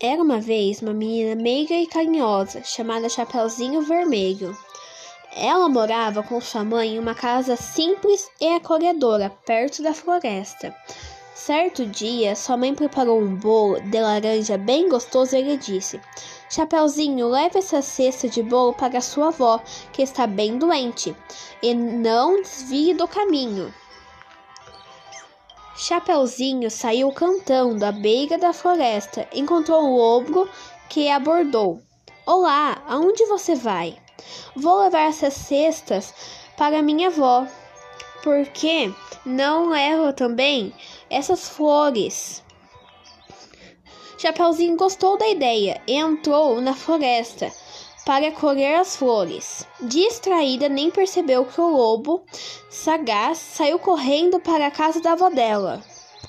Era uma vez uma menina meiga e carinhosa, chamada Chapeuzinho Vermelho. Ela morava com sua mãe em uma casa simples e acolhedora, perto da floresta. Certo dia, sua mãe preparou um bolo de laranja bem gostoso e lhe disse: Chapeuzinho, leve essa cesta de bolo para sua avó, que está bem doente, e não desvie do caminho. Chapeuzinho saiu cantando à beira da floresta. Encontrou um lobo que abordou. Olá, aonde você vai? Vou levar essas cestas para minha avó. Por que não leva também essas flores? Chapeuzinho gostou da ideia e entrou na floresta para colher as flores. Distraída, nem percebeu que o lobo sagaz saiu correndo para a casa da avó dela.